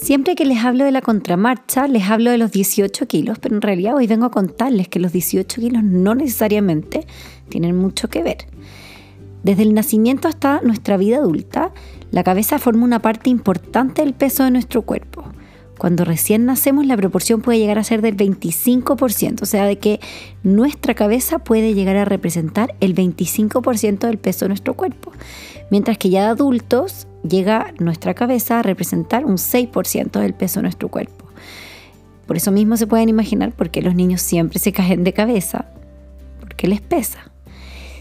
Siempre que les hablo de la contramarcha, les hablo de los 18 kilos, pero en realidad hoy vengo a contarles que los 18 kilos no necesariamente tienen mucho que ver. Desde el nacimiento hasta nuestra vida adulta, la cabeza forma una parte importante del peso de nuestro cuerpo. Cuando recién nacemos la proporción puede llegar a ser del 25%, o sea, de que nuestra cabeza puede llegar a representar el 25% del peso de nuestro cuerpo, mientras que ya de adultos llega nuestra cabeza a representar un 6% del peso de nuestro cuerpo. Por eso mismo se pueden imaginar por qué los niños siempre se caen de cabeza, porque les pesa.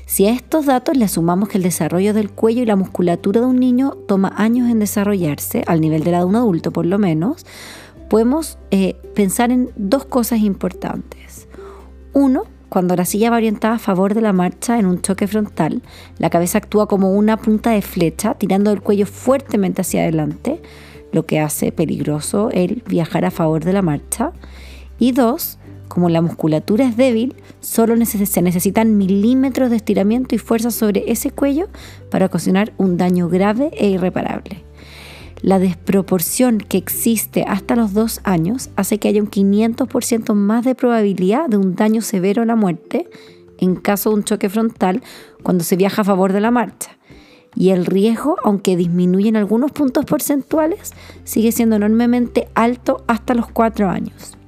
Si a estos datos le sumamos que el desarrollo del cuello y la musculatura de un niño toma años en desarrollarse, al nivel de la de un adulto por lo menos, podemos eh, pensar en dos cosas importantes. Uno, cuando la silla va orientada a favor de la marcha en un choque frontal, la cabeza actúa como una punta de flecha, tirando el cuello fuertemente hacia adelante, lo que hace peligroso el viajar a favor de la marcha. Y dos, como la musculatura es débil, solo se necesitan milímetros de estiramiento y fuerza sobre ese cuello para ocasionar un daño grave e irreparable. La desproporción que existe hasta los dos años hace que haya un 500% más de probabilidad de un daño severo a la muerte en caso de un choque frontal cuando se viaja a favor de la marcha. Y el riesgo, aunque disminuye en algunos puntos porcentuales, sigue siendo enormemente alto hasta los cuatro años.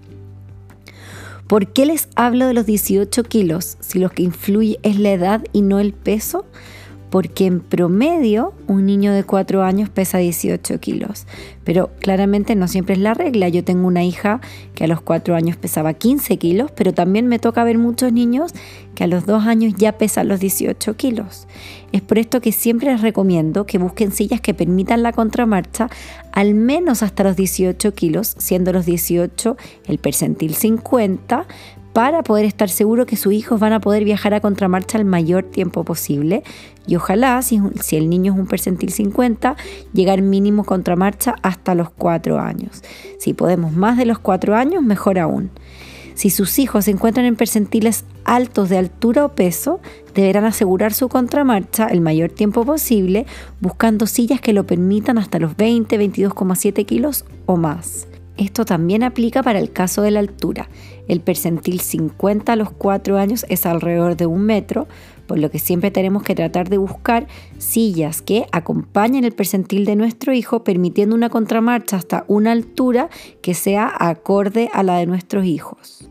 ¿Por qué les hablo de los 18 kilos si lo que influye es la edad y no el peso? Porque en promedio un niño de 4 años pesa 18 kilos. Pero claramente no siempre es la regla. Yo tengo una hija que a los 4 años pesaba 15 kilos, pero también me toca ver muchos niños que a los 2 años ya pesan los 18 kilos. Es por esto que siempre les recomiendo que busquen sillas que permitan la contramarcha al menos hasta los 18 kilos, siendo los 18 el percentil 50, para poder estar seguro que sus hijos van a poder viajar a contramarcha el mayor tiempo posible y ojalá, si, el niño es un percentil 50, llegar mínimo contramarcha hasta los 4 años. Si podemos más de los 4 años, mejor aún. Si sus hijos se encuentran en percentiles altos de altura o peso, deberán asegurar su contramarcha el mayor tiempo posible buscando sillas que lo permitan hasta los 20, 22,7 kilos o más. Esto también aplica para el caso de la altura. El percentil 50 a los 4 años es alrededor de un metro, por lo que siempre tenemos que tratar de buscar sillas que acompañen el percentil de nuestro hijo, permitiendo una contramarcha hasta una altura que sea acorde a la de nuestros hijos.